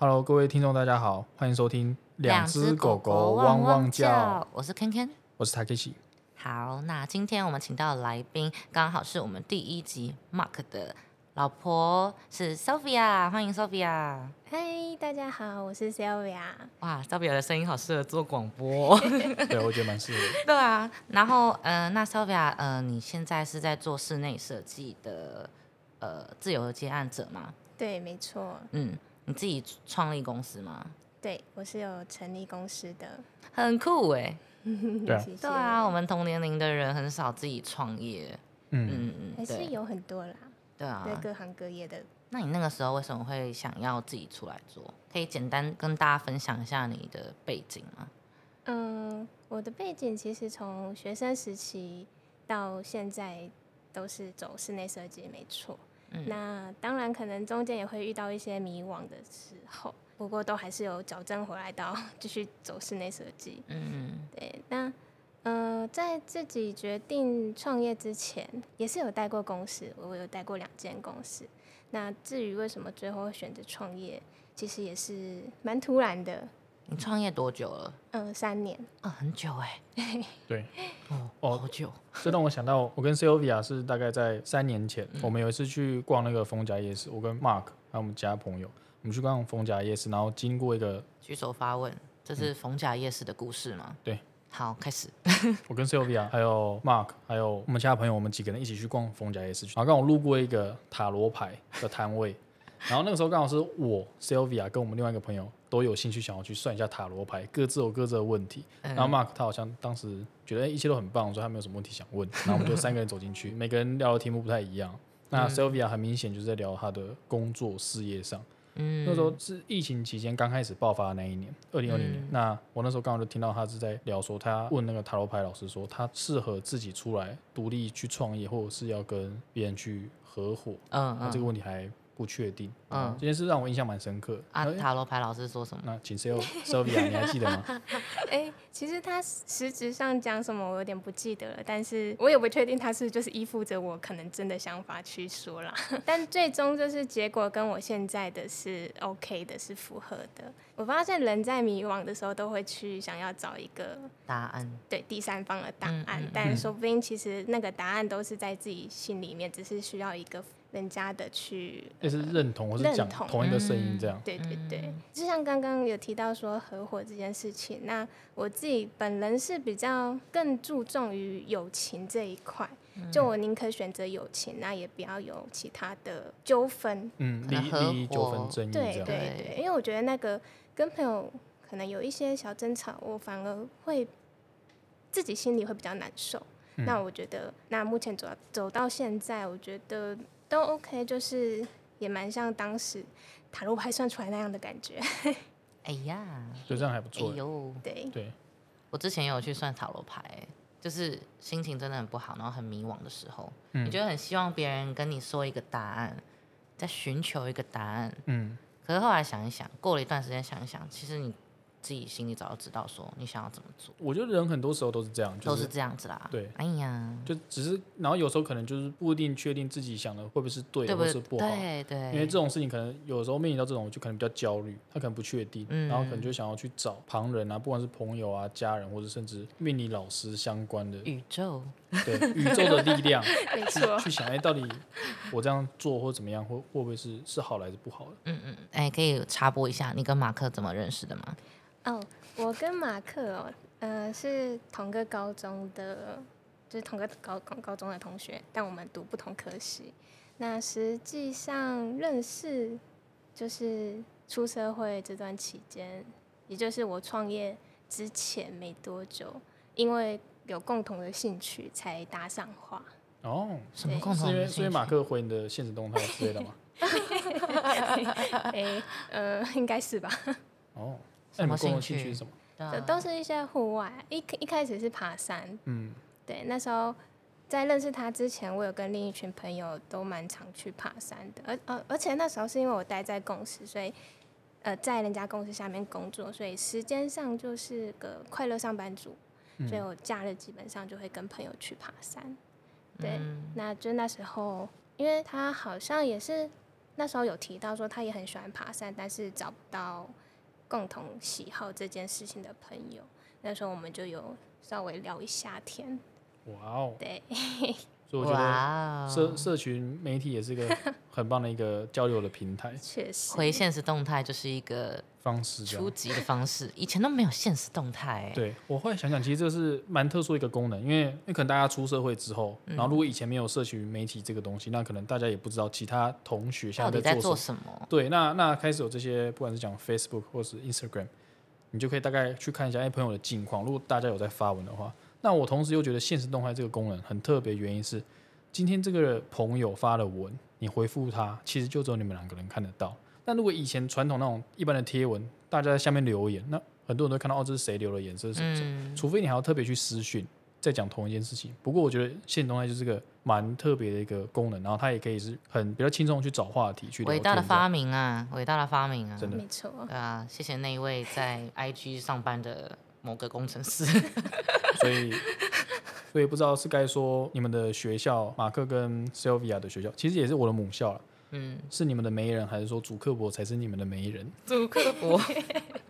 Hello，各位听众，大家好，欢迎收听《两只狗狗汪汪叫》。我是 Ken Ken，我是 Takeshi。好，那今天我们请到的来宾，刚好是我们第一集 Mark 的老婆，是 Sophia，欢迎 Sophia。嗨，大家好，我是 Sylvia。哇，Sophia 的声音好适合做广播。对，我觉得蛮适合。对啊，然后呃，那 Sophia，呃，你现在是在做室内设计的呃自由的接案者吗？对，没错。嗯。你自己创立公司吗？对，我是有成立公司的，很酷哎。对啊，对啊，我们同年龄的人很少自己创业。嗯嗯嗯，还是有很多啦。对啊，对各行各业的。那你那个时候为什么会想要自己出来做？可以简单跟大家分享一下你的背景吗？嗯，我的背景其实从学生时期到现在都是走室内设计，没错。嗯、那当然，可能中间也会遇到一些迷惘的时候，不过都还是有矫正回来到 继续走室内设计。嗯对。那呃，在自己决定创业之前，也是有带过公司，我有带过两间公司。那至于为什么最后会选择创业，其实也是蛮突然的。你创业多久了？嗯，三年。啊，很久哎。对。哦哦，好久。这让我想到，我跟 Sylvia 是大概在三年前，嗯、我们有一次去逛那个逢甲夜市，我跟 Mark 还有我们其他朋友，我们去逛逢甲夜市，然后经过一个举手发问，这是逢甲夜市的故事吗？对。好，开始。我跟 Sylvia 还有 Mark 还有我们其他朋友，我们几个人一起去逛逢甲夜市，然后刚好路过一个塔罗牌的摊位。然后那个时候刚好是我 Sylvia 跟我们另外一个朋友都有兴趣想要去算一下塔罗牌，各自有各自的问题。然后 Mark 他好像当时觉得一切都很棒，所以他没有什么问题想问。然后我们就 三个人走进去，每个人聊的题目不太一样。那 Sylvia 很明显就是在聊他的工作事业上。嗯，那时候是疫情期间刚开始爆发的那一年，二零二零年。那我那时候刚好就听到他是在聊说，他问那个塔罗牌老师说，他适合自己出来独立去创业，或者是要跟别人去合伙。嗯，那这个问题还。不确定，嗯，这件事让我印象蛮深刻。啊，塔罗牌老师说什么？那请 Sylvia，你还记得吗？哎、欸，其实他实质上讲什么，我有点不记得了。但是我也不确定他是就是依附着我可能真的想法去说啦。但最终就是结果跟我现在的是 OK 的，是符合的。我发现人在迷惘的时候，都会去想要找一个答案，对第三方的答案。嗯嗯、但说不定其实那个答案都是在自己心里面，只是需要一个。人家的去，也是认同，或是讲同一个声音这样。对对对，就像刚刚有提到说合伙这件事情，那我自己本人是比较更注重于友情这一块，就我宁可选择友情，那也不要有其他的纠纷，嗯，利益纠纷争议这样。对对对，因为我觉得那个跟朋友可能有一些小争吵，我反而会自己心里会比较难受。那我觉得，那目前走走到现在，我觉得。都 OK，就是也蛮像当时塔罗牌算出来那样的感觉。哎呀，就这样还不错。哎呦，对对，我之前也有去算塔罗牌，就是心情真的很不好，然后很迷惘的时候，嗯、你觉得很希望别人跟你说一个答案，在寻求一个答案。嗯，可是后来想一想，过了一段时间想一想，其实你。自己心里早就知道，说你想要怎么做。我觉得人很多时候都是这样，就是、都是这样子啦。对，哎呀，就只是，然后有时候可能就是不一定确定自己想的会不会是对的，或是不好。对对。因为这种事情可能有时候面临到这种，就可能比较焦虑，他可能不确定，嗯、然后可能就想要去找旁人啊，不管是朋友啊、家人，或者甚至命理老师相关的宇宙，对宇宙的力量，没错，去想哎，到底我这样做或怎么样，会会不会是是好还是不好的？嗯嗯，哎，可以插播一下，你跟马克怎么认识的吗？哦。我跟马克哦，呃，是同个高中的，就是同个高高高中的同学，但我们读不同科系。那实际上认识就是出社会这段期间，也就是我创业之前没多久，因为有共同的兴趣才搭上话。哦，什么共同因为所以马克回你的现实动态之类的吗？哎，呃，应该是吧。哦。什么兴趣是什么？都是一些户外。一一开始是爬山。嗯，对，那时候在认识他之前，我有跟另一群朋友都蛮常去爬山的。而而而且那时候是因为我待在公司，所以呃在人家公司下面工作，所以时间上就是个快乐上班族。所以我假日基本上就会跟朋友去爬山。对，那就那时候，因为他好像也是那时候有提到说他也很喜欢爬山，但是找不到共同喜好这件事情的朋友。那时候我们就有稍微聊一下天。哇哦！对。所以我觉得社社群媒体也是一个 很棒的一个交流的平台。确实，回现实动态就是一个方式，初级的方式。以前都没有现实动态。对，我后来想想，其实这是蛮特殊的一个功能，因为因为可能大家出社会之后，然后如果以前没有社群媒体这个东西，那可能大家也不知道其他同学现在在做什么。对，那那开始有这些，不管是讲 Facebook 或是 Instagram，你就可以大概去看一下哎朋友的近况。如果大家有在发文的话。那我同时又觉得现实动态这个功能很特别，原因是今天这个朋友发的文，你回复他，其实就只有你们两个人看得到。但如果以前传统那种一般的贴文，大家在下面留言，那很多人都看到哦，这是谁留的言，这是什么什么？嗯、除非你还要特别去私讯，再讲同一件事情。不过我觉得现实动态就是个蛮特别的一个功能，然后它也可以是很比较轻松去找话题去。伟大的发明啊！伟大的发明啊！真的没错。对啊，谢谢那一位在 IG 上班的。某个工程师，所以所以不知道是该说你们的学校马克跟 Sylvia 的学校，其实也是我的母校了。嗯，是你们的媒人，还是说主克伯才是你们的媒人？主克伯，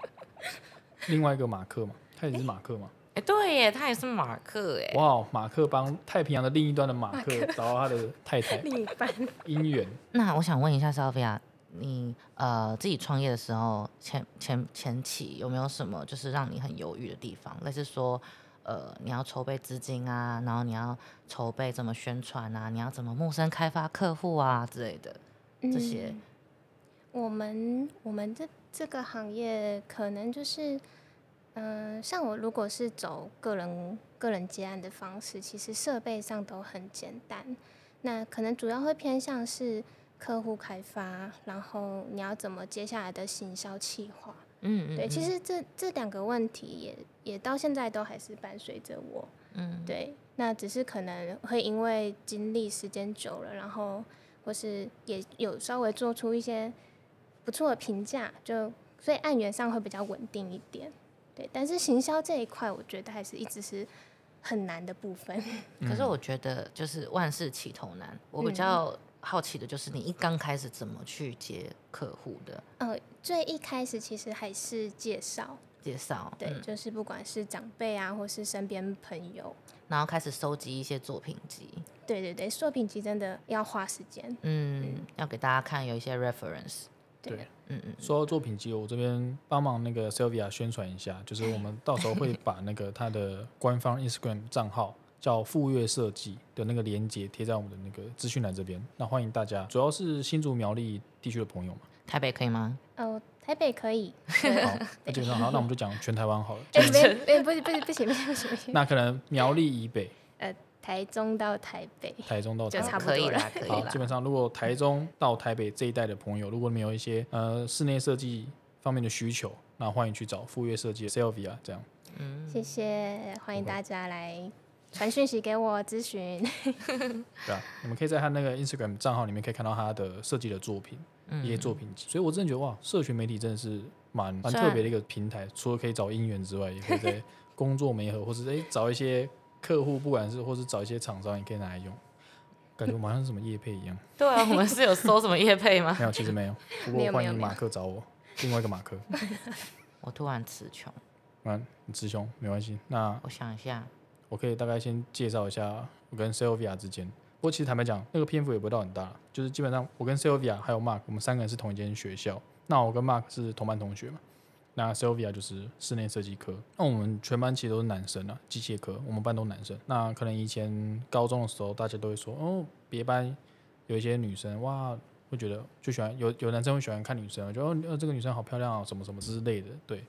另外一个马克嘛，他也是马克嘛？哎、欸，对耶，他也是马克哎。哇，马克帮太平洋的另一端的马克找到他的太太，另一半姻缘。那我想问一下 Sylvia。你呃自己创业的时候，前前前期有没有什么就是让你很犹豫的地方？类似说，呃，你要筹备资金啊，然后你要筹备怎么宣传啊，你要怎么陌生开发客户啊之类的这些。我们我们这这个行业可能就是，嗯、像我如果是走个人个人接案的方式，其实设备上都很简单，那可能主要会偏向是。客户开发，然后你要怎么接下来的行销企划？嗯，嗯，对，其实这这两个问题也也到现在都还是伴随着我。嗯，对，那只是可能会因为经历时间久了，然后或是也有稍微做出一些不错的评价，就所以案源上会比较稳定一点。对，但是行销这一块，我觉得还是一直是很难的部分。可是我觉得就是万事起头难，我比较。好奇的就是你一刚开始怎么去接客户的？呃，最一开始其实还是介绍，介绍，对，嗯、就是不管是长辈啊，或是身边朋友，然后开始收集一些作品集。对对对，作品集真的要花时间，嗯，嗯要给大家看有一些 reference。对，嗯嗯。说到作品集，我这边帮忙那个 Sylvia 宣传一下，就是我们到时候会把那个他的官方 Instagram 账号。叫富岳设计的那个链接贴在我们的那个资讯栏这边，那欢迎大家，主要是新竹苗栗地区的朋友嘛。台北可以吗？哦，台北可以。好，那基本上好，那我们就讲全台湾好了。哎、欸，没，不是，不是，不行，不行，不行，不行。那可能苗栗以北。呃，台中到台北。台中到台北就差不多了，可以了。好，基本上如果台中到台北这一带的朋友，如果你有一些呃室内设计方面的需求，那欢迎去找富岳设计 Sylvia 这样。嗯，谢谢，欢迎大家来。传讯息给我咨询，对啊，你们可以在他那个 Instagram 账号里面可以看到他的设计的作品，嗯、一些作品集。所以我真的觉得哇，社群媒体真的是蛮蛮特别的一个平台。除了可以找姻缘之外，也可以在工作媒合，或是哎 找一些客户，不管是或是找一些厂商，也可以拿来用。感觉我好像是什么叶配一样。对啊，我们是有收什么叶配吗？没有，其实没有。不过欢迎马克找我，另外一个马克。我突然词穷。嗯，你词穷没关系。那我想一下。我可以大概先介绍一下我跟 Sylvia 之间。不过其实坦白讲，那个篇幅也不会到很大，就是基本上我跟 Sylvia 还有 Mark，我们三个人是同一间学校。那我跟 Mark 是同班同学嘛。那 Sylvia 就是室内设计科。那我们全班其实都是男生啊，机械科我们班都男生。那可能以前高中的时候，大家都会说哦，别班有一些女生哇，会觉得就喜欢有有男生会喜欢看女生，觉得哦这个女生好漂亮啊，什么什么之类的，对。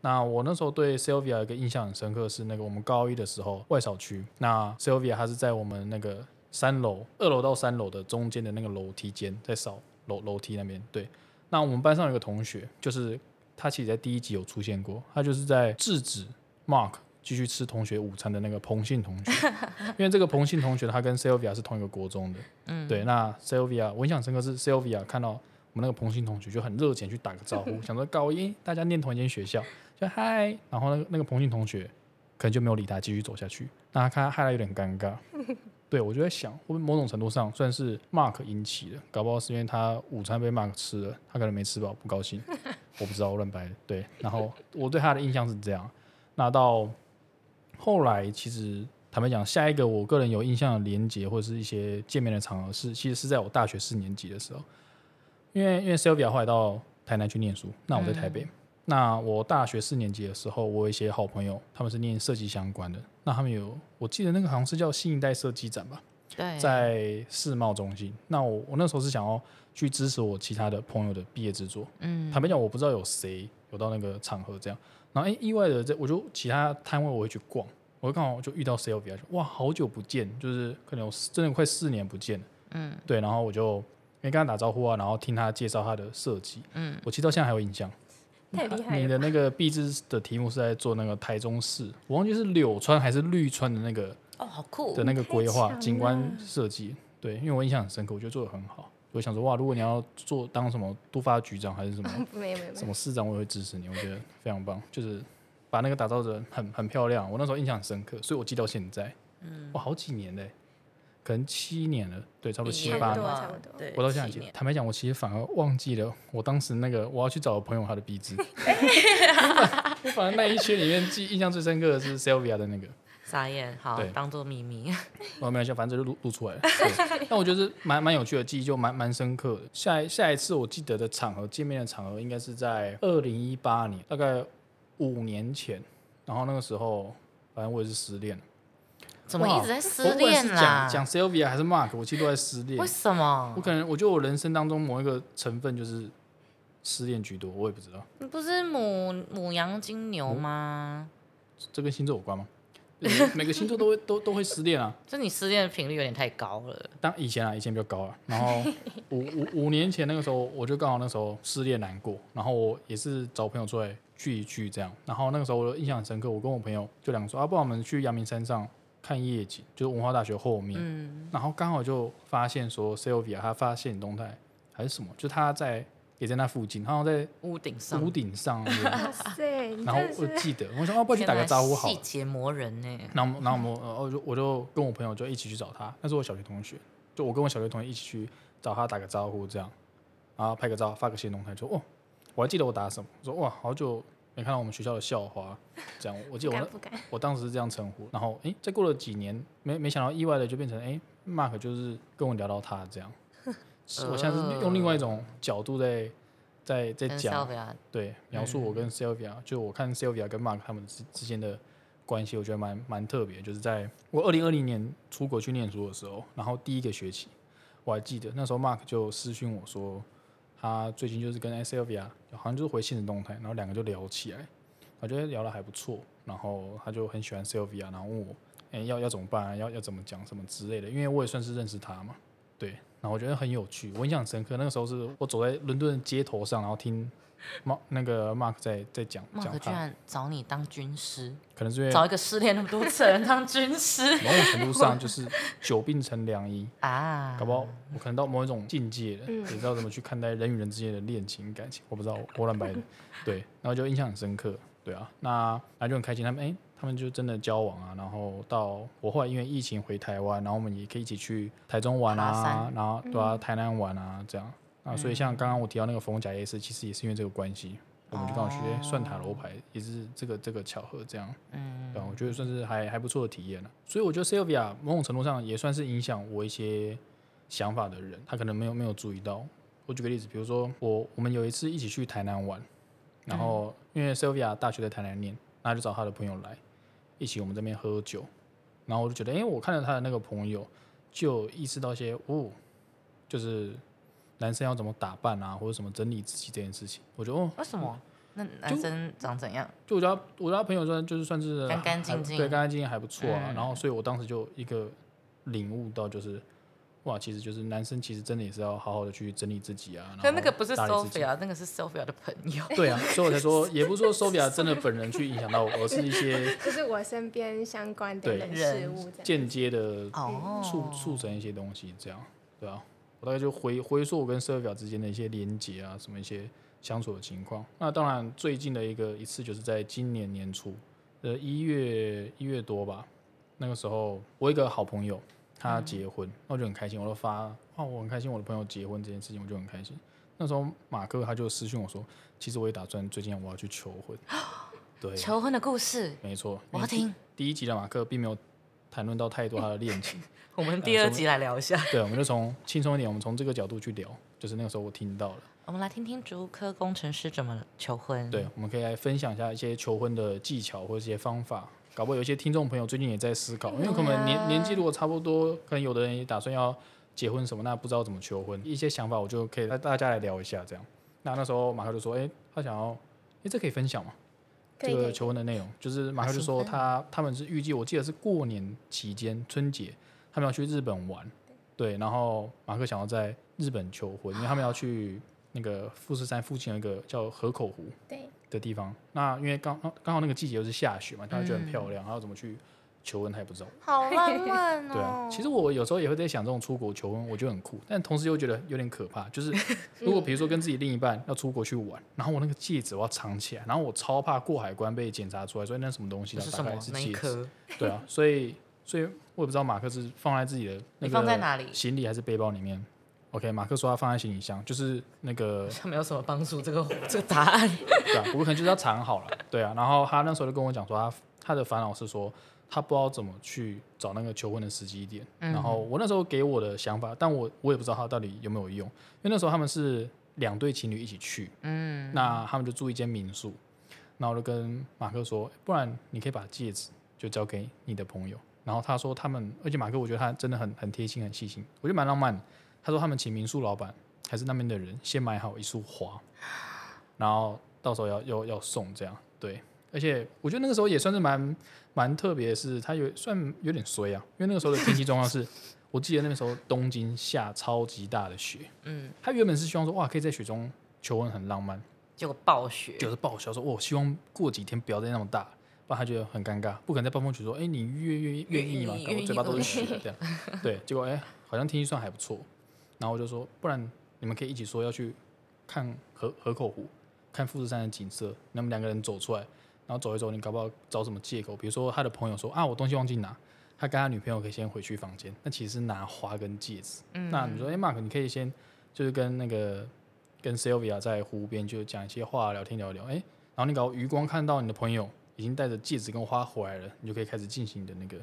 那我那时候对 Sylvia 一个印象很深刻，是那个我们高一的时候外扫区，那 Sylvia 她是在我们那个三楼二楼到三楼的中间的那个楼梯间在扫楼楼梯那边。对，那我们班上有个同学，就是他其实在第一集有出现过，他就是在制止 Mark 继续吃同学午餐的那个彭姓同学，因为这个彭姓同学他跟 Sylvia 是同一个国中的。嗯，对，那 Sylvia 我印象深刻是 Sylvia 看到我们那个彭姓同学就很热情去打个招呼，想说高一大家念同一间学校。就嗨，然后那个那个彭姓同学可能就没有理他，继续走下去。那他看他害他有点尴尬，对，我就在想，会不会某种程度上算是 Mark 引起的，搞不好是因为他午餐被 Mark 吃了，他可能没吃饱，不高兴，我不知道，我乱掰的。对，然后我对他的印象是这样。那到后来，其实坦白讲，下一个我个人有印象的连接或者是一些见面的场合是，其实是在我大学四年级的时候，因为因为 Sylvia 后来到台南去念书，那我在台北。嗯那我大学四年级的时候，我有一些好朋友，他们是念设计相关的。那他们有，我记得那个好像是叫新一代设计展吧，对，在世贸中心。那我我那时候是想要去支持我其他的朋友的毕业制作。嗯，坦白讲，我不知道有谁有到那个场合这样。然后哎、欸，意外的这，我就其他摊位我会去逛，我就刚好就遇到 Sylvia，哇，好久不见，就是可能有真的快四年不见了。嗯，对，然后我就没跟他打招呼啊，然后听他介绍他的设计。嗯，我其实到现在还有印象。太厉害了！你的那个毕制的题目是在做那个台中市，我忘记是柳川还是绿川的那个哦，好酷的那个规划景观设计。对，因为我印象很深刻，我觉得做的很好。我想说，哇，如果你要做当什么都发局长还是什么，没有没有什么市长，我也会支持你。我觉得非常棒，就是把那个打造的很很漂亮。我那时候印象很深刻，所以我记到现在。嗯，哇，好几年嘞。可能七年了，对，差不多七八年，差不多。我到现在记得，坦白讲，我其实反而忘记了我当时那个我要去找我朋友他的壁纸。我反正那一圈里面记印象最深刻的是 Sylvia 的那个。傻眼，好，对当做秘密。我 没有想，反正就录录出来了。但我觉得是蛮蛮有趣的记忆，就蛮蛮深刻的。下一下一次我记得的场合，见面的场合应该是在二零一八年，大概五年前。然后那个时候，反正我也是失恋了。怎么一直在失恋啦？讲 Sylvia 还是 Mark？我其实都在失恋。为什么？我可能我觉得我人生当中某一个成分就是失恋居多，我也不知道。你不是母母羊金牛吗？这跟星座有关吗？每个星座都会都都会失恋啊。这你失恋的频率有点太高了。当以前啊，以前比较高啊。然后 五五五年前那个时候，我就刚好那时候失恋难过，然后我也是找朋友出来聚一聚这样。然后那个时候我印象很深刻，我跟我朋友就两个说啊，不然我们去阳明山上。看夜景，就是文化大学后面，嗯、然后刚好就发现说，Sylvia 她发现动态还是什么，就她在也在那附近，好像在屋顶上，屋顶上，对，然后我记得，我说哦，不然去打个招呼好，细节磨人呢。然后，然后我们，我就我就跟我朋友就一起去找他，那是我小学同学，就我跟我小学同学一起去找他打个招呼，这样，然后拍个照，发个新动态，说哦，我还记得我打什么，我说哇，好久。没看到我们学校的校花，这样我记得我不敢不敢我当时是这样称呼，然后哎，再过了几年，没没想到意外的就变成哎，Mark 就是跟我聊到他这样，我现在是用另外一种角度在在在讲，对，描述我跟 Sylvia，、嗯、就我看 Sylvia 跟 Mark 他们之之间的关系，我觉得蛮蛮特别，就是在我二零二零年出国去念书的时候，然后第一个学期，我还记得那时候 Mark 就私讯我说。他最近就是跟 Sylvia 好像就是回信的动态，然后两个就聊起来，我觉得聊得还不错。然后他就很喜欢 Sylvia，然后问我，哎、要要怎么办？要要怎么讲什么之类的？因为我也算是认识他嘛，对。然后我觉得很有趣，我印象很深刻。那个时候是我走在伦敦的街头上，然后听。Mark 那个 Mark 在在讲，Mark 居然找你当军师，可能是因为找一个失恋那么多次的人当军师，某种程度上 就是久病成良医啊，搞不好我可能到某一种境界了，嗯、也知道怎么去看待人与人之间的恋情感情，我不知道我乱掰的，对，然后就印象很深刻，对啊，那那就很开心，他们哎、欸，他们就真的交往啊，然后到我后来因为疫情回台湾，然后我们也可以一起去台中玩啊，然后对啊，台南玩啊这样。啊，所以像刚刚我提到那个冯甲夜市，其实也是因为这个关系，我们就刚好学算塔罗牌，也是这个这个巧合这样。嗯，对，我觉得算是还还不错的体验了。所以我觉得 Sylvia 某种程度上也算是影响我一些想法的人，他可能没有没有注意到。我举个例子，比如说我我们有一次一起去台南玩，然后因为 Sylvia 大学在台南念，那就找他的朋友来一起我们这边喝酒，然后我就觉得，哎，我看到他的那个朋友，就意识到一些哦，就是。男生要怎么打扮啊，或者什么整理自己这件事情，我觉得哦，为什么？那男生长怎样？就我觉得，我觉得他朋友说就是算是干干净净，对，干干净净还不错啊。嗯、然后，所以我当时就一个领悟到，就是哇，其实就是男生其实真的也是要好好的去整理自己啊。可那个不是 Sophia，那个是 Sophia 的朋友。对啊，所以我才说，也不是说 Sophia 真的本人去影响到我，而是一些 就是我身边相关的人事物间接的促促成一些东西，这样对啊。我大概就回回溯我跟 Sylvia 之间的一些连结啊，什么一些相处的情况。那当然最近的一个一次就是在今年年初，呃一月一月多吧。那个时候我一个好朋友，他结婚，那、嗯、我就很开心，我都发哦，我很开心我的朋友结婚这件事情，我就很开心。那时候马克他就私讯我说，其实我也打算最近我要去求婚。对，求婚的故事，没错，我要听。第一集的马克并没有谈论到太多他的恋情，我们第二集来聊一下。对，我们就从轻松一点，我们从这个角度去聊，就是那个时候我听到了。我们来听听竹科工程师怎么求婚。对，我们可以来分享一下一些求婚的技巧或者一些方法。搞不好有一些听众朋友最近也在思考，因为可能年年纪如果差不多，可能有的人也打算要结婚什么，那不知道怎么求婚，一些想法我就可以带大家来聊一下这样。那那时候马克就说，哎，他想要，哎，这可以分享吗？这个求婚的内容。就是马克就说他他们是预计，我记得是过年期间春节，他们要去日本玩，对，然后马克想要在日本求婚，因为他们要去那个富士山附近有一个叫河口湖的地方，那因为刚刚好那个季节又是下雪嘛，大家觉得很漂亮，然后怎么去？求婚他也不知道，好 浪漫哦。对啊，其实我有时候也会在想，这种出国求婚，我觉得很酷，但同时又觉得有点可怕。就是 如果比如说跟自己另一半要出国去玩，然后我那个戒指我要藏起来，然后我超怕过海关被检查出来，所以那什么东西？是什么？是戒指。对啊，所以所以我也不知道马克是放在自己的那个？行李还是背包里面？OK，马克说他放在行李箱，就是那个。他没有什么帮助，这个 这个答案。对啊，我可能就是要藏好了。对啊，然后他那时候就跟我讲说，他他的烦恼是说。他不知道怎么去找那个求婚的时机点，嗯、然后我那时候给我的想法，但我我也不知道他到底有没有用，因为那时候他们是两对情侣一起去，嗯，那他们就住一间民宿，那我就跟马克说，不然你可以把戒指就交给你的朋友，然后他说他们，而且马克我觉得他真的很很贴心很细心，我觉得蛮浪漫的，他说他们请民宿老板还是那边的人先买好一束花，然后到时候要要要送这样，对，而且我觉得那个时候也算是蛮。蛮特别的是，他有算有点衰啊，因为那个时候的天气状况是，我记得那个时候东京下超级大的雪，嗯，他原本是希望说哇，可以在雪中求婚很浪漫，结果暴雪，就是暴雪，说我希望过几天不要再那么大，不然他觉得很尴尬，不可能在暴风雪说，哎、欸，你愿愿愿意吗？搞我嘴巴都是雪这样，对，结果哎、欸，好像天气算还不错，然后我就说，不然你们可以一起说要去看河河口湖，看富士山的景色，那么两个人走出来。然后走一走，你搞不好找什么借口？比如说他的朋友说啊，我东西忘记拿，他跟他女朋友可以先回去房间。那其实是拿花跟戒指。嗯、那你说，哎，Mark，你可以先就是跟那个跟 Sylvia 在湖边就讲一些话，聊天聊聊。哎，然后你搞余光看到你的朋友已经带着戒指跟花回来了，你就可以开始进行你的那个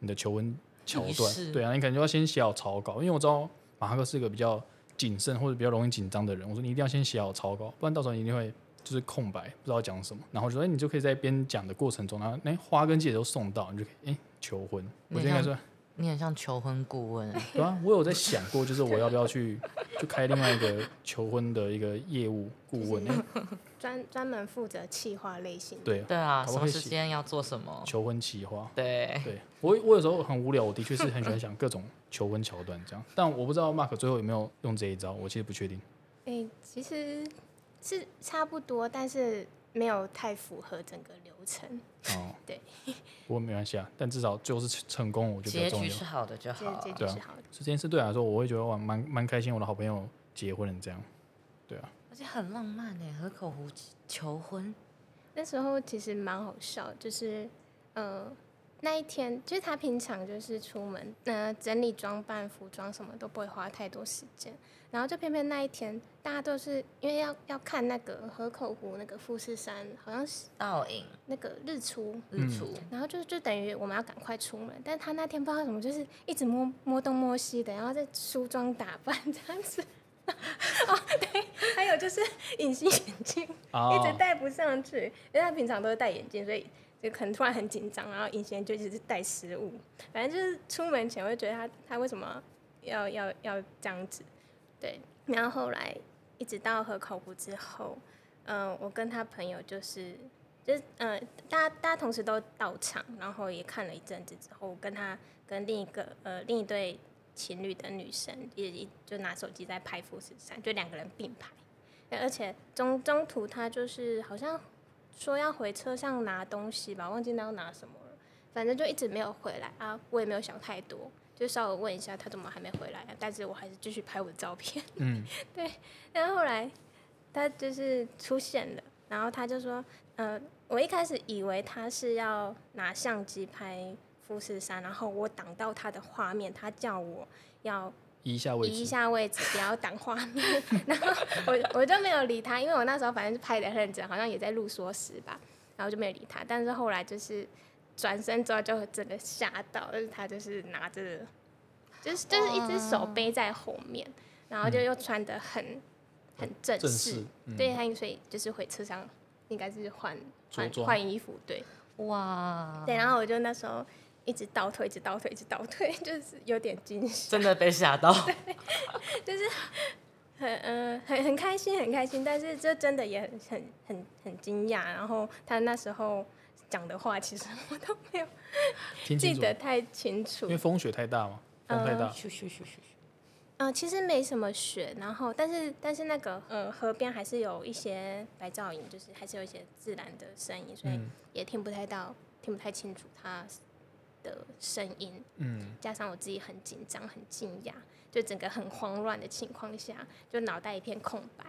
你的求婚桥段。是对啊，你可能就要先写好草稿，因为我知道马克是一个比较谨慎或者比较容易紧张的人。我说你一定要先写好草稿，不然到时候你一定会。就是空白，不知道讲什么，然后就说，哎，你就可以在边讲的过程中，然后哎，花跟戒指都送到，你就可以哎求婚。我觉得应该说，你很像求婚顾问。对啊，我有在想过，就是我要不要去，就开另外一个求婚的一个业务顾问，专专门负责企划类型。对对啊，什么时间要做什么？求婚企划。对对，我我有时候很无聊，我的确是很喜欢想各种求婚桥段这样，但我不知道 Mark 最后有没有用这一招，我其实不确定。哎，其实。是差不多，但是没有太符合整个流程。哦，对，不过没关系啊，但至少最后是成功，我觉得重要。结局是好的就好。结局是好的。这件事对我来说，我会觉得我蛮蛮开心，我的好朋友结婚了这样。对啊。而且很浪漫呢，河口湖求婚，那时候其实蛮好笑，就是呃那一天，就是他平常就是出门，呃整理装扮、服装什么都不会花太多时间。然后就偏偏那一天，大家都是因为要要看那个河口湖那个富士山，好像是倒影那个日出日出，然后就就等于我们要赶快出门，但他那天不知道怎么，就是一直摸摸东摸西的，然后在梳妆打扮这样子。哦，对，还有就是隐形眼镜一直戴不上去，因为他平常都是戴眼镜，所以就可能突然很紧张，然后隐形就一直是戴失误，反正就是出门前我就觉得他他为什么要要要这样子。对，然后后来一直到河口湖之后，嗯、我跟他朋友就是，就是，嗯、大家大家同时都到场，然后也看了一阵子之后，我跟他跟另一个呃另一对情侣的女生也就拿手机在拍富士山，就两个人并排，而且中中途他就是好像说要回车上拿东西吧，忘记那要拿什么了，反正就一直没有回来啊，我也没有想太多。就稍微问一下他怎么还没回来啊？但是我还是继续拍我的照片。嗯，对。然后后来他就是出现了，然后他就说：“呃，我一开始以为他是要拿相机拍富士山，然后我挡到他的画面，他叫我要移一下位置，移一下位置，不要挡画面。然后我我就没有理他，因为我那时候反正是拍的很认真，好像也在录缩时吧，然后就没有理他。但是后来就是转身之后就真的吓到，就是他就是拿着，就是就是一只手背在后面，然后就又穿的很、嗯、很正式，正式嗯、对，他所以就是回车上应该是换换换衣服，对，哇，对，然后我就那时候。一直倒退，一直倒退，一直倒退，就是有点惊喜。真的被吓到。就是很嗯、呃、很很开心，很开心，但是这真的也很很很很惊讶。然后他那时候讲的话，其实 我都没有记得太清楚，因为风雪太大嘛，风太大。嘘嘘嘘嘘嗯，其实没什么雪，然后但是但是那个呃河边还是有一些白噪音，就是还是有一些自然的声音，所以也听不太到，听不太清楚他的声音，嗯，加上我自己很紧张、很惊讶，就整个很慌乱的情况下，就脑袋一片空白，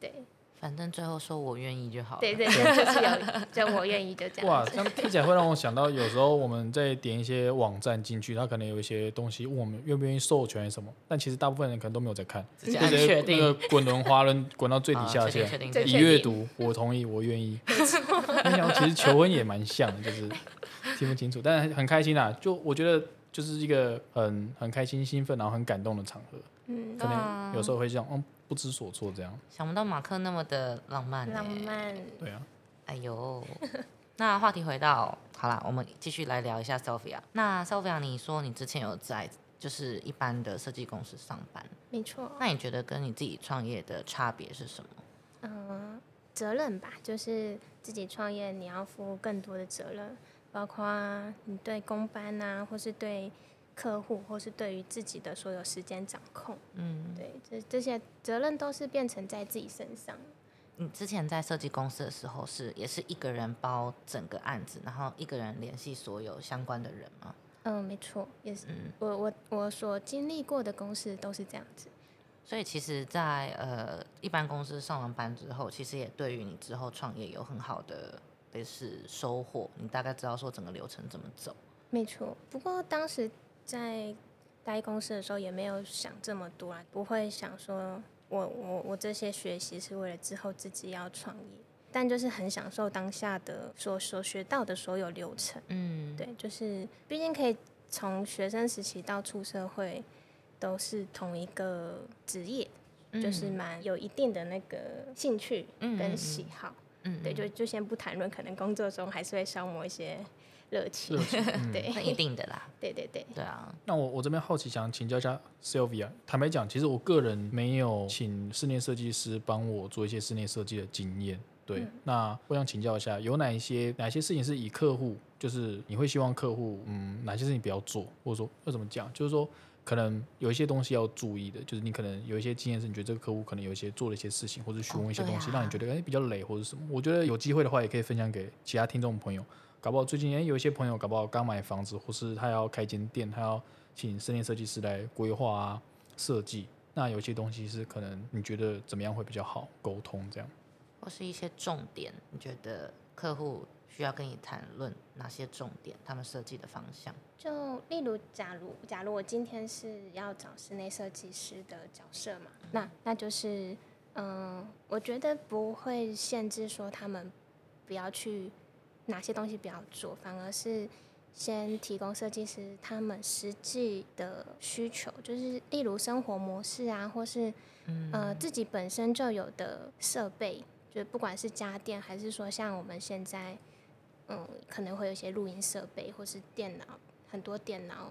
对。反正最后说我愿意就好了。对对对，就是有，就我愿意就这样。哇，这样听起来会让我想到，有时候我们在点一些网站进去，它可能有一些东西问我们愿不愿意授权什么，但其实大部分人可能都没有在看，直接确定那个滚轮滑轮滚到最底下去，已阅读，我同意，我愿意。没想到其实求婚也蛮像的，就是。听不清楚，但是很开心啊！就我觉得就是一个很很开心、兴奋，然后很感动的场合。嗯，可能有时候会这样，嗯，不知所措这样。想不到马克那么的浪漫。浪漫。对啊。哎呦，那话题回到好了，我们继续来聊一下 Sophia。那 Sophia，你说你之前有在就是一般的设计公司上班？没错。那你觉得跟你自己创业的差别是什么？嗯，责任吧，就是自己创业，你要负更多的责任。包括你对公班啊，或是对客户，或是对于自己的所有时间掌控，嗯，对，这这些责任都是变成在自己身上。你之前在设计公司的时候是也是一个人包整个案子，然后一个人联系所有相关的人吗？嗯，没错，也是。嗯，我我我所经历过的公司都是这样子。所以其实在，在呃一般公司上完班之后，其实也对于你之后创业有很好的。也是收获，你大概知道说整个流程怎么走。没错，不过当时在待公司的时候也没有想这么多啊，不会想说我我我这些学习是为了之后自己要创业，但就是很享受当下的所所学到的所有流程。嗯，对，就是毕竟可以从学生时期到出社会都是同一个职业，嗯、就是蛮有一定的那个兴趣跟喜好。嗯嗯嗯嗯，对，就就先不谈论，可能工作中还是会消磨一些热情，嗯、对，一定的啦。对对对，对啊。那我我这边好奇，想请教一下 Sylvia。坦白讲，其实我个人没有请室内设计师帮我做一些室内设计的经验。对，嗯、那我想请教一下，有哪一些哪些事情是以客户，就是你会希望客户，嗯，哪些事情不要做，或者说要怎么讲，就是说。可能有一些东西要注意的，就是你可能有一些经验是，你觉得这个客户可能有一些做了一些事情，或者询问一些东西，让你觉得哎比较累或者什么。我觉得有机会的话，也可以分享给其他听众朋友。搞不好最近哎有一些朋友搞不好刚买房子，或是他要开间店，他要请室内设计师来规划啊设计。那有些东西是可能你觉得怎么样会比较好沟通这样，或是一些重点，你觉得客户。需要跟你谈论哪些重点，他们设计的方向。就例如，假如假如我今天是要找室内设计师的角色嘛，嗯、那那就是，嗯、呃，我觉得不会限制说他们不要去哪些东西不要做，反而是先提供设计师他们实际的需求，就是例如生活模式啊，或是呃自己本身就有的设备，就不管是家电还是说像我们现在。嗯，可能会有一些录音设备，或是电脑，很多电脑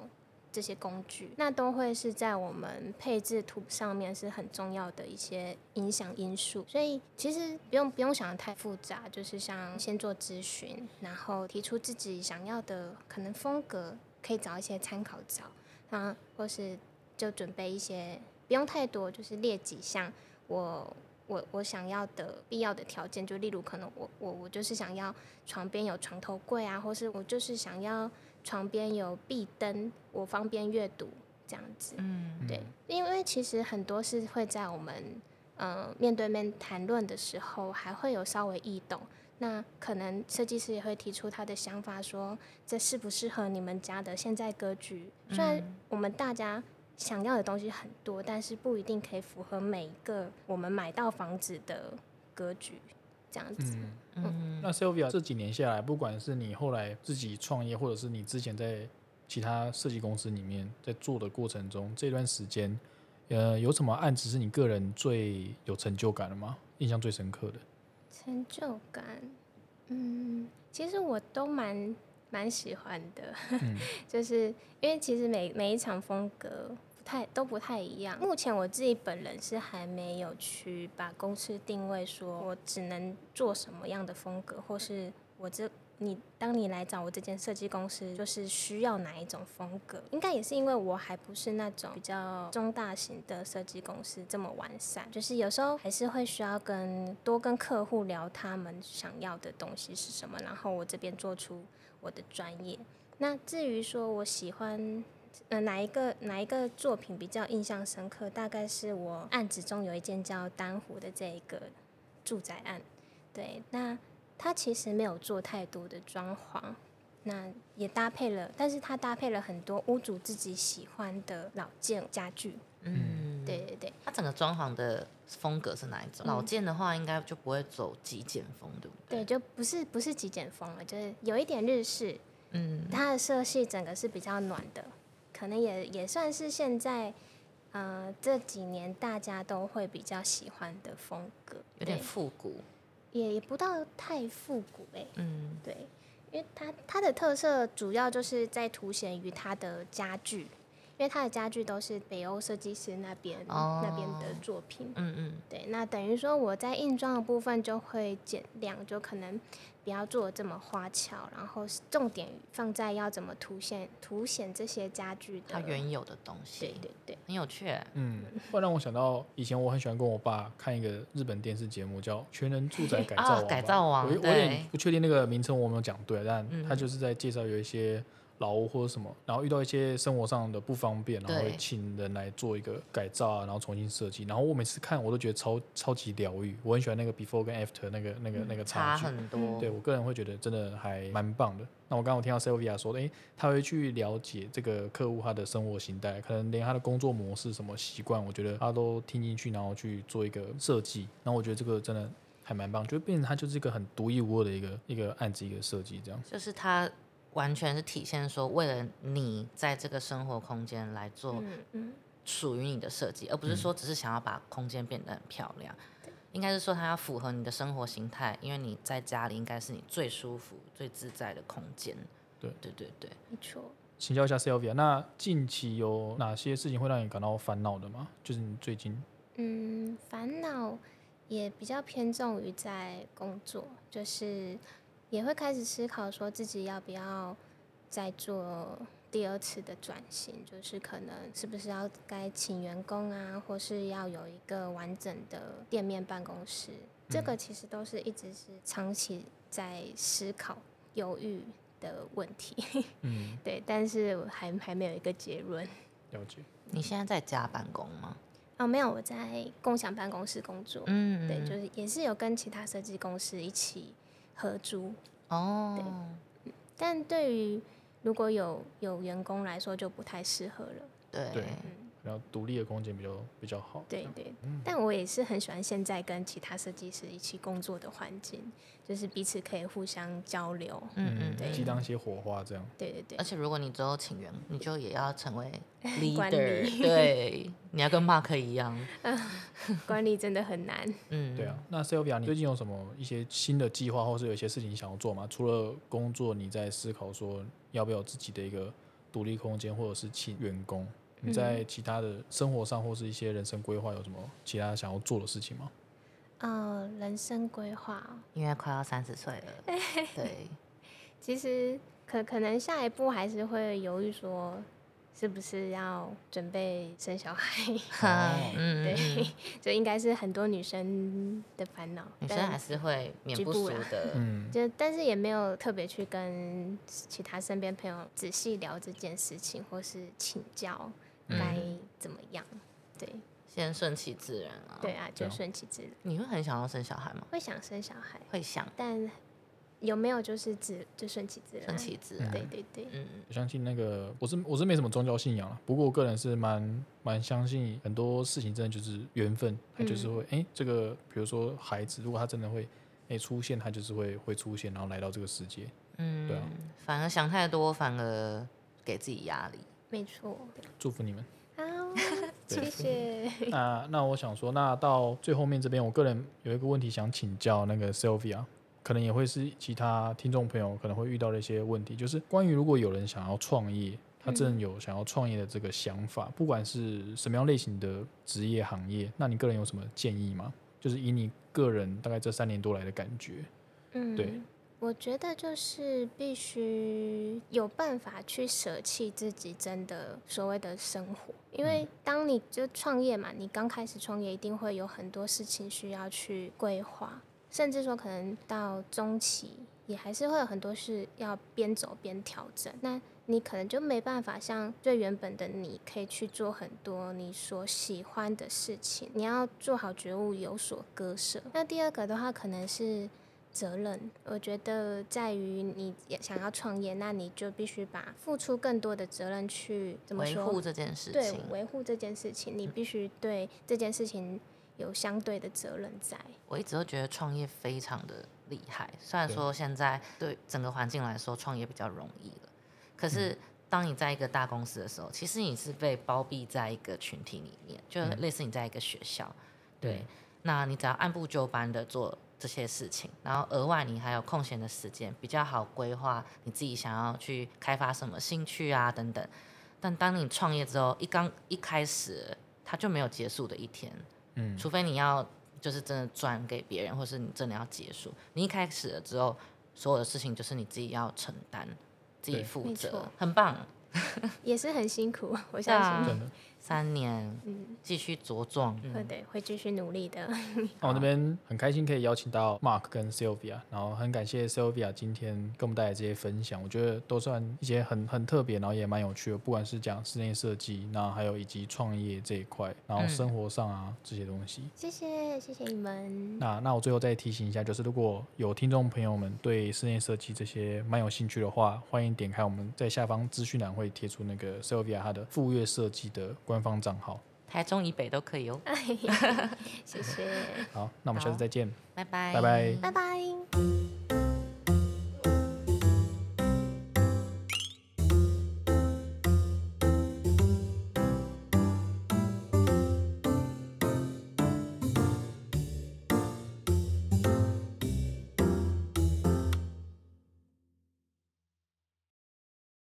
这些工具，那都会是在我们配置图上面是很重要的一些影响因素。所以其实不用不用想得太复杂，就是像先做咨询，然后提出自己想要的可能风格，可以找一些参考照，啊，或是就准备一些不用太多，就是列几项我。我我想要的必要的条件，就例如可能我我我就是想要床边有床头柜啊，或是我就是想要床边有壁灯，我方便阅读这样子。嗯，对，因为其实很多是会在我们嗯、呃、面对面谈论的时候，还会有稍微异动，那可能设计师也会提出他的想法，说这适不适合你们家的现在格局。虽然我们大家想要的东西很多，但是不一定可以符合每一个我们买到房子的格局。这样子。嗯嗯。那 Sylvia 这几年下来，不管是你后来自己创业，或者是你之前在其他设计公司里面在做的过程中，这段时间，呃，有什么案子是你个人最有成就感的吗？印象最深刻的？成就感，嗯，其实我都蛮蛮喜欢的，嗯、就是因为其实每每一场风格不太都不太一样。目前我自己本人是还没有去把公司定位，说我只能做什么样的风格，或是我这。你当你来找我这间设计公司，就是需要哪一种风格？应该也是因为我还不是那种比较中大型的设计公司这么完善，就是有时候还是会需要跟多跟客户聊他们想要的东西是什么，然后我这边做出我的专业。那至于说我喜欢呃哪一个哪一个作品比较印象深刻，大概是我案子中有一件叫丹湖的这一个住宅案，对，那。它其实没有做太多的装潢，那也搭配了，但是它搭配了很多屋主自己喜欢的老件家具。嗯，对对对。它整个装潢的风格是哪一种？嗯、老件的话，应该就不会走极简风，对不对？对，就不是不是极简风了，就是有一点日式。嗯，它的色系整个是比较暖的，可能也也算是现在呃这几年大家都会比较喜欢的风格，有点复古。也也不到太复古哎，嗯，对，因为它它的特色主要就是在凸显于它的家具，因为他的家具都是北欧设计师那边、哦、那边的作品，嗯嗯，对，那等于说我在硬装的部分就会减量，就可能。不要做的这么花俏，然后重点放在要怎么凸显凸显这些家具的它原有的东西。对对对，很有趣。嗯，会让我想到以前我很喜欢跟我爸看一个日本电视节目，叫《全能住宅改造 王》。改造王，我我有点不确定那个名称我有没有讲对，但他就是在介绍有一些。老屋或者什么，然后遇到一些生活上的不方便，然后会请人来做一个改造啊，然后重新设计。然后我每次看，我都觉得超超级疗愈。我很喜欢那个 before 跟 after 那个那个那个差距。差很多。对，我个人会觉得真的还蛮棒的。那我刚刚我听到 Sylvia 说，诶，他会去了解这个客户他的生活形态，可能连他的工作模式、什么习惯，我觉得他都听进去，然后去做一个设计。然后我觉得这个真的还蛮棒，就变成他就是一个很独一无二的一个一个案子一个设计这样。就是他。完全是体现说，为了你在这个生活空间来做属于你的设计，而不是说只是想要把空间变得很漂亮。应该是说它要符合你的生活形态，因为你在家里应该是你最舒服、最自在的空间。对对对对，没错。请教一下 Sylvia，那近期有哪些事情会让你感到烦恼的吗？就是你最近，嗯，烦恼也比较偏重于在工作，就是。也会开始思考，说自己要不要再做第二次的转型，就是可能是不是要该请员工啊，或是要有一个完整的店面办公室。这个其实都是一直是长期在思考、犹豫的问题。嗯，对，但是还还没有一个结论。了解。你现在在家办公吗？哦，没有，我在共享办公室工作。嗯，对，就是也是有跟其他设计公司一起。合租。哦，对，但对于如果有有员工来说就不太适合了。对，对，然后独立的空间比较比较好。对对，嗯，但我也是很喜欢现在跟其他设计师一起工作的环境。就是彼此可以互相交流，嗯嗯，对，激荡一些火花这样。对对对。而且如果你之后请员，你就也要成为 leader，对，你要跟 Mark 一样。管理真的很难。嗯，对啊。那 Sylvia，你最近有什么一些新的计划，或是有一些事情想要做吗？除了工作，你在思考说要不要有自己的一个独立空间，或者是请员工？你在其他的生活上，或是一些人生规划，有什么其他想要做的事情吗？呃，人生规划，因为快要三十岁了，对，其实可可能下一步还是会犹豫说，是不是要准备生小孩？嗯、对，这、嗯、应该是很多女生的烦恼，女生还是会免不熟的，嗯，就但是也没有特别去跟其他身边朋友仔细聊这件事情，或是请教该怎么样，嗯、对。先顺其自然啊！对啊，就顺其自然。你会很想要生小孩吗？会想生小孩，会想，但有没有就是自就顺其自然，顺其自然，对对对，嗯，我相信那个我是我是没什么宗教信仰了，不过我个人是蛮蛮相信很多事情真的就是缘分，它就是会哎、嗯。欸、这个比如说孩子，如果他真的会哎、欸、出现，他就是会会出现，然后来到这个世界，嗯，对啊，反而想太多，反而给自己压力，没错，祝福你们，好，谢谢。那那我想说，那到最后面这边，我个人有一个问题想请教那个 Sylvia。可能也会是其他听众朋友可能会遇到的一些问题，就是关于如果有人想要创业，他真的有想要创业的这个想法，不管是什么样类型的职业行业，那你个人有什么建议吗？就是以你个人大概这三年多来的感觉，嗯，对，我觉得就是必须有办法去舍弃自己真的所谓的生活，因为当你就创业嘛，你刚开始创业一定会有很多事情需要去规划。甚至说，可能到中期也还是会有很多事要边走边调整。那你可能就没办法像最原本的你，可以去做很多你所喜欢的事情。你要做好觉悟，有所割舍。那第二个的话，可能是责任。我觉得在于你也想要创业，那你就必须把付出更多的责任去怎么说？维护这件事情。对，维护这件事情，你必须对这件事情。有相对的责任在。我一直都觉得创业非常的厉害，虽然说现在对整个环境来说创业比较容易了，可是当你在一个大公司的时候，其实你是被包庇在一个群体里面，就类似你在一个学校，对，那你只要按部就班的做这些事情，然后额外你还有空闲的时间，比较好规划你自己想要去开发什么兴趣啊等等。但当你创业之后，一刚一开始，它就没有结束的一天。嗯，除非你要就是真的转给别人，或是你真的要结束，你一开始了之后，所有的事情就是你自己要承担，自己负责，很棒，也是很辛苦，我相信。三年，嗯，继续茁壮，会对，会继续努力的。那我这边很开心可以邀请到 Mark 跟 Sylvia，然后很感谢 Sylvia 今天给我们带来这些分享，我觉得都算一些很很特别，然后也蛮有趣的，不管是讲室内设计，那还有以及创业这一块，然后生活上啊、嗯、这些东西。谢谢，谢谢你们。那那我最后再提醒一下，就是如果有听众朋友们对室内设计这些蛮有兴趣的话，欢迎点开我们在下方资讯栏会贴出那个 Sylvia 她的副月设计的官方账号，台中以北都可以哦。谢谢。好，那我们下次再见。拜拜。拜拜。拜拜。